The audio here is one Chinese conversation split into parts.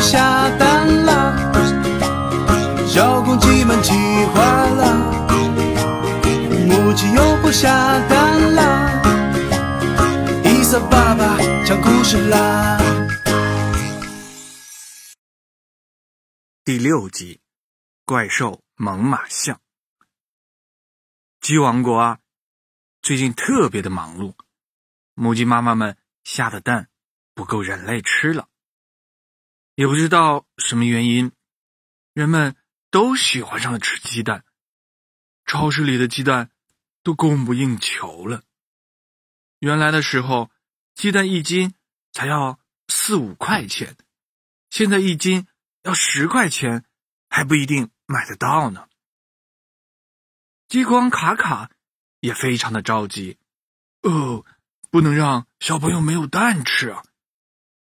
下蛋啦！小公鸡们气坏了，母鸡又不下蛋啦！伊萨爸爸讲故事啦。第六集，怪兽猛犸象。鸡王国啊，最近特别的忙碌，母鸡妈妈们下的蛋不够人类吃了。也不知道什么原因，人们都喜欢上了吃鸡蛋，超市里的鸡蛋都供不应求了。原来的时候，鸡蛋一斤才要四五块钱，现在一斤要十块钱，还不一定买得到呢。激光卡卡也非常的着急，哦，不能让小朋友没有蛋吃啊！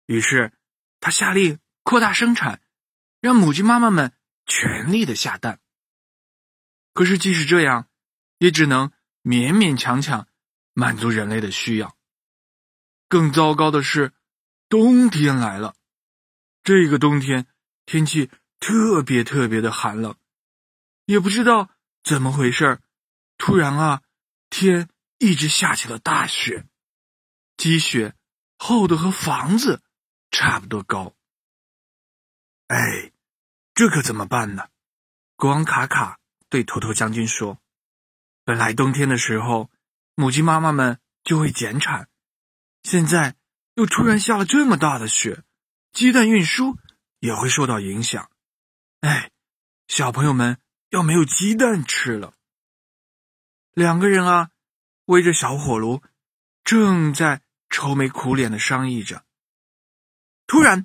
于是他下令。扩大生产，让母鸡妈妈们全力的下蛋。可是即使这样，也只能勉勉强强满足人类的需要。更糟糕的是，冬天来了。这个冬天天气特别特别的寒冷，也不知道怎么回事突然啊，天一直下起了大雪，积雪厚的和房子差不多高。哎，这可怎么办呢？国王卡卡对头头将军说：“本来冬天的时候，母鸡妈妈们就会减产，现在又突然下了这么大的雪，鸡蛋运输也会受到影响。哎，小朋友们要没有鸡蛋吃了。”两个人啊，围着小火炉，正在愁眉苦脸的商议着。突然。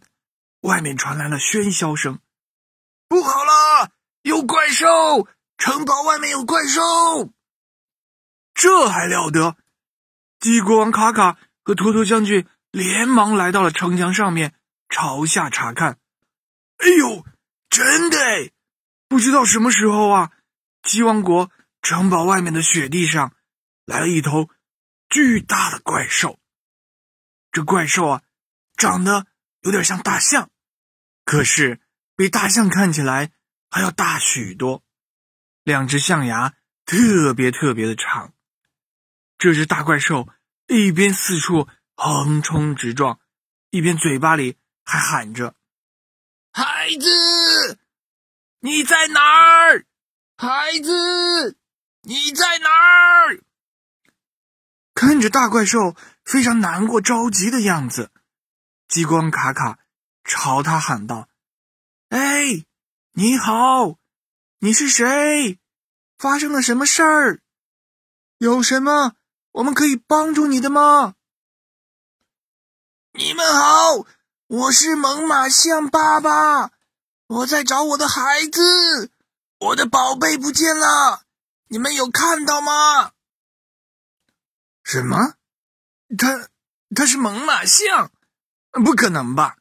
外面传来了喧嚣声，不好了，有怪兽！城堡外面有怪兽！这还了得！鸡国王卡卡和托托将军连忙来到了城墙上面，朝下查看。哎呦，真的！不知道什么时候啊，鸡王国城堡外面的雪地上来了一头巨大的怪兽。这怪兽啊，长得……有点像大象，可是比大象看起来还要大许多。两只象牙特别特别的长。这只大怪兽一边四处横冲直撞，一边嘴巴里还喊着：“孩子，你在哪儿？孩子，你在哪儿？”看着大怪兽非常难过、着急的样子。激光卡卡朝他喊道：“哎，你好，你是谁？发生了什么事儿？有什么我们可以帮助你的吗？”你们好，我是猛犸象爸爸，我在找我的孩子，我的宝贝不见了，你们有看到吗？什么？他他是猛犸象？不可能吧！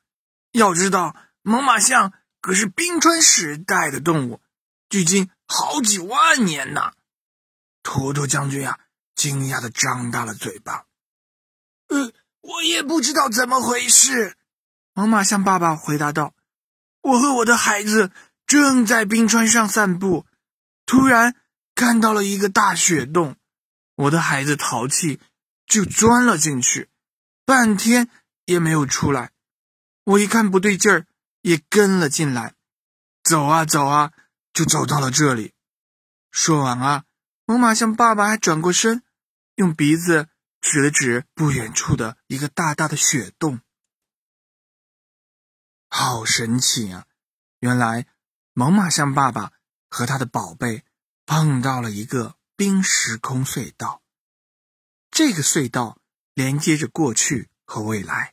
要知道，猛犸象可是冰川时代的动物，距今好几万年呢。托托将军呀，惊讶的张大了嘴巴。呃，我也不知道怎么回事。猛犸象爸爸回答道：“我和我的孩子正在冰川上散步，突然看到了一个大雪洞，我的孩子淘气，就钻了进去，半天。”也没有出来，我一看不对劲儿，也跟了进来。走啊走啊，就走到了这里。说完啊，猛犸象爸爸还转过身，用鼻子指了指不远处的一个大大的雪洞。好神奇啊！原来猛犸象爸爸和他的宝贝碰到了一个冰时空隧道，这个隧道连接着过去和未来。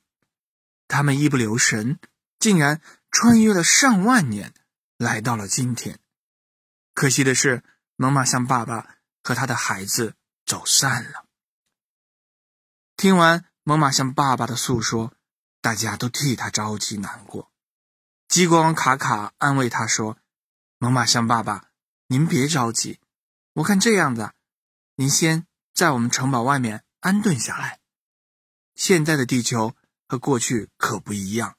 他们一不留神，竟然穿越了上万年，来到了今天。可惜的是，猛犸象爸爸和他的孩子走散了。听完猛犸象爸爸的诉说，大家都替他着急难过。激光卡卡安慰他说：“猛犸象爸爸，您别着急，我看这样子，您先在我们城堡外面安顿下来。现在的地球。”和过去可不一样，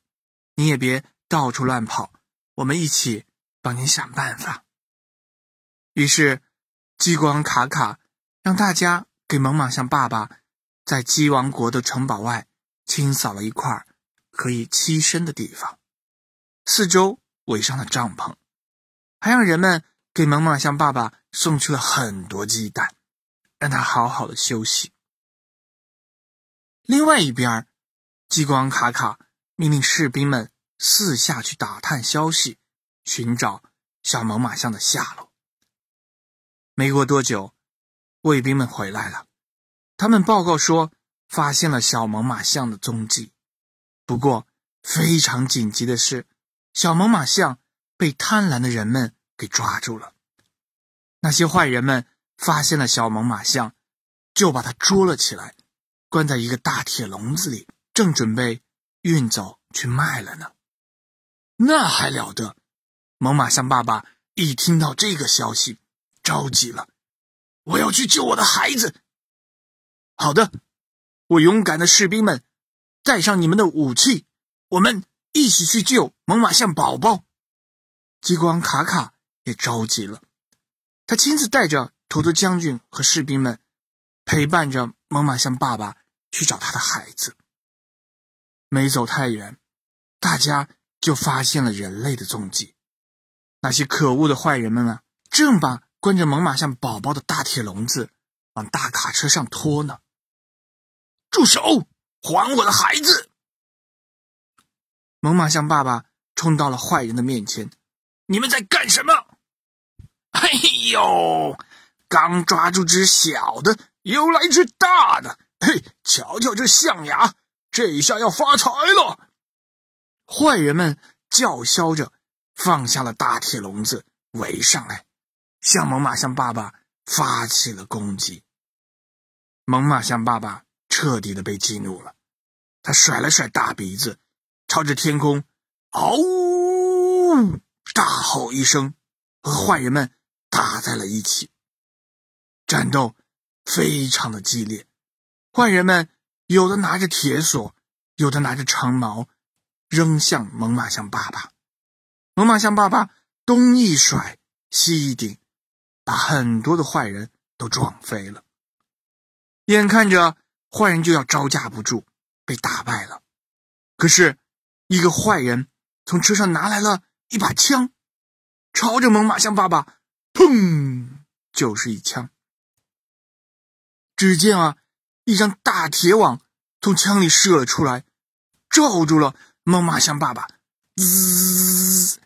你也别到处乱跑，我们一起帮您想办法。于是，激光卡卡让大家给猛犸象爸爸在鸡王国的城堡外清扫了一块可以栖身的地方，四周围上了帐篷，还让人们给猛犸象爸爸送去了很多鸡蛋，让他好好的休息。另外一边，激光卡卡命令士兵们四下去打探消息，寻找小猛犸象的下落。没过多久，卫兵们回来了，他们报告说发现了小猛犸象的踪迹。不过，非常紧急的是，小猛犸象被贪婪的人们给抓住了。那些坏人们发现了小猛犸象，就把它捉了起来。关在一个大铁笼子里，正准备运走去卖了呢。那还了得！猛犸象爸爸一听到这个消息，着急了：“我要去救我的孩子。”好的，我勇敢的士兵们，带上你们的武器，我们一起去救猛犸象宝宝。激光卡卡也着急了，他亲自带着图图将军和士兵们，陪伴着猛犸象爸爸。去找他的孩子。没走太远，大家就发现了人类的踪迹。那些可恶的坏人们啊，正把关着猛犸象宝宝的大铁笼子往大卡车上拖呢。住手！还我的孩子！猛犸象爸爸冲到了坏人的面前：“你们在干什么？”“哎呦，刚抓住只小的，又来只大的。”嘿，瞧瞧这象牙，这一下要发财了！坏人们叫嚣着，放下了大铁笼子，围上来，向猛犸象爸爸发起了攻击。猛犸象爸爸彻底的被激怒了，他甩了甩大鼻子，朝着天空“嗷呜”大吼一声，和坏人们打在了一起。战斗非常的激烈。坏人们有的拿着铁索，有的拿着长矛，扔向猛犸象爸爸。猛犸象爸爸东一甩，西一顶，把很多的坏人都撞飞了。眼看着坏人就要招架不住，被打败了。可是，一个坏人从车上拿来了一把枪，朝着猛犸象爸爸，砰，就是一枪。只见啊。一张大铁网从枪里射了出来，罩住了猛犸象爸爸。滋，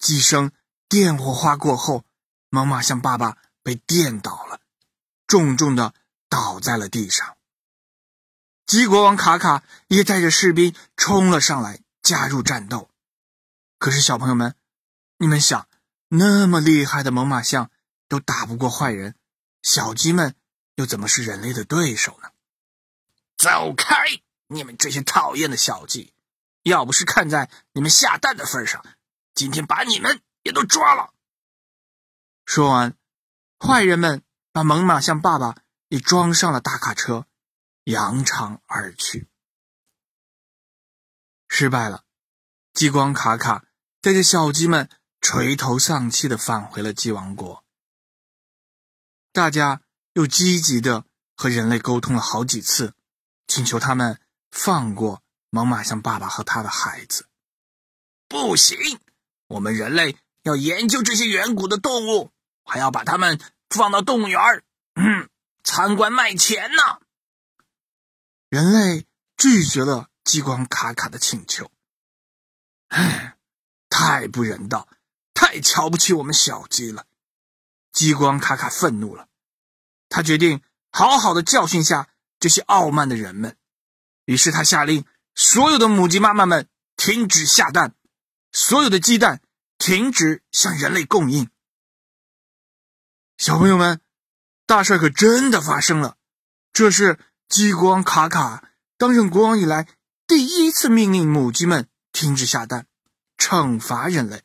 几声电火花过后，猛犸象爸爸被电倒了，重重的倒在了地上。鸡国王卡卡也带着士兵冲了上来，加入战斗。可是，小朋友们，你们想，那么厉害的猛犸象都打不过坏人，小鸡们。又怎么是人类的对手呢？走开！你们这些讨厌的小鸡！要不是看在你们下蛋的份上，今天把你们也都抓了。说完，坏人们把猛犸象爸爸也装上了大卡车，扬长而去。失败了，激光卡卡带着小鸡们垂头丧气的返回了鸡王国。大家。又积极的和人类沟通了好几次，请求他们放过猛犸象爸爸和他的孩子。不行，我们人类要研究这些远古的动物，还要把它们放到动物园嗯，参观卖钱呢。人类拒绝了激光卡卡的请求。唉，太不人道，太瞧不起我们小鸡了。激光卡卡愤怒了。他决定好好的教训下这些傲慢的人们，于是他下令所有的母鸡妈妈们停止下蛋，所有的鸡蛋停止向人类供应。小朋友们，大事可真的发生了！这是激光卡卡当上国王以来第一次命令母鸡们停止下蛋，惩罚人类。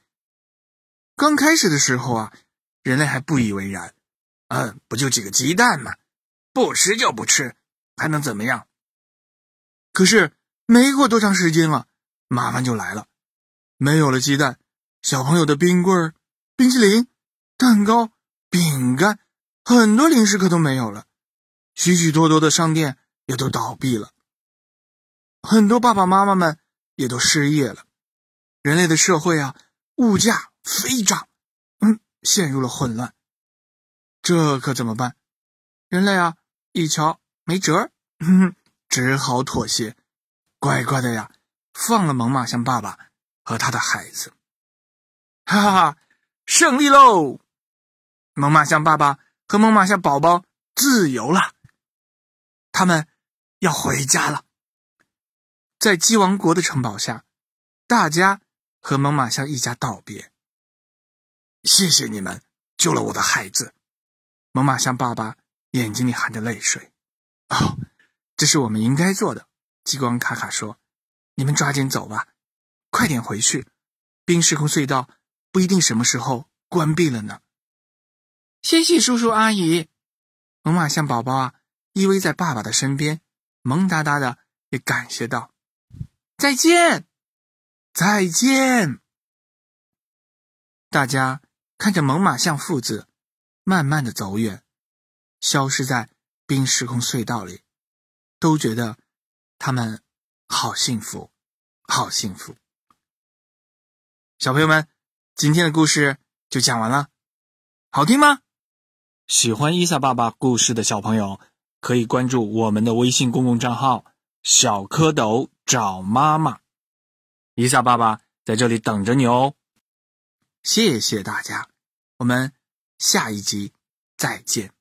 刚开始的时候啊，人类还不以为然。嗯，不就几个鸡蛋吗？不吃就不吃，还能怎么样？可是没过多长时间啊，麻烦就来了。没有了鸡蛋，小朋友的冰棍、冰淇淋、蛋糕、饼干很多零食可都没有了，许许多多的商店也都倒闭了，很多爸爸妈妈们也都失业了。人类的社会啊，物价飞涨，嗯，陷入了混乱。这可怎么办？人类啊，一瞧没辙儿，只好妥协，乖乖的呀，放了猛犸象爸爸和他的孩子。哈哈哈，胜利喽！猛犸象爸爸和猛犸象宝宝自由了，他们要回家了。在鸡王国的城堡下，大家。和猛犸象一家道别。谢谢你们救了我的孩子，猛犸象爸爸眼睛里含着泪水。哦，这是我们应该做的。激光卡卡说：“你们抓紧走吧，快点回去，冰时空隧道不一定什么时候关闭了呢。”谢谢叔叔阿姨。猛犸象宝宝啊，依偎在爸爸的身边，萌哒哒的也感谢道：“再见。”再见！大家看着猛犸象父子慢慢的走远，消失在冰时空隧道里，都觉得他们好幸福，好幸福。小朋友们，今天的故事就讲完了，好听吗？喜欢伊萨爸爸故事的小朋友，可以关注我们的微信公共账号“小蝌蚪找妈妈”。伊萨爸爸在这里等着你哦，谢谢大家，我们下一集再见。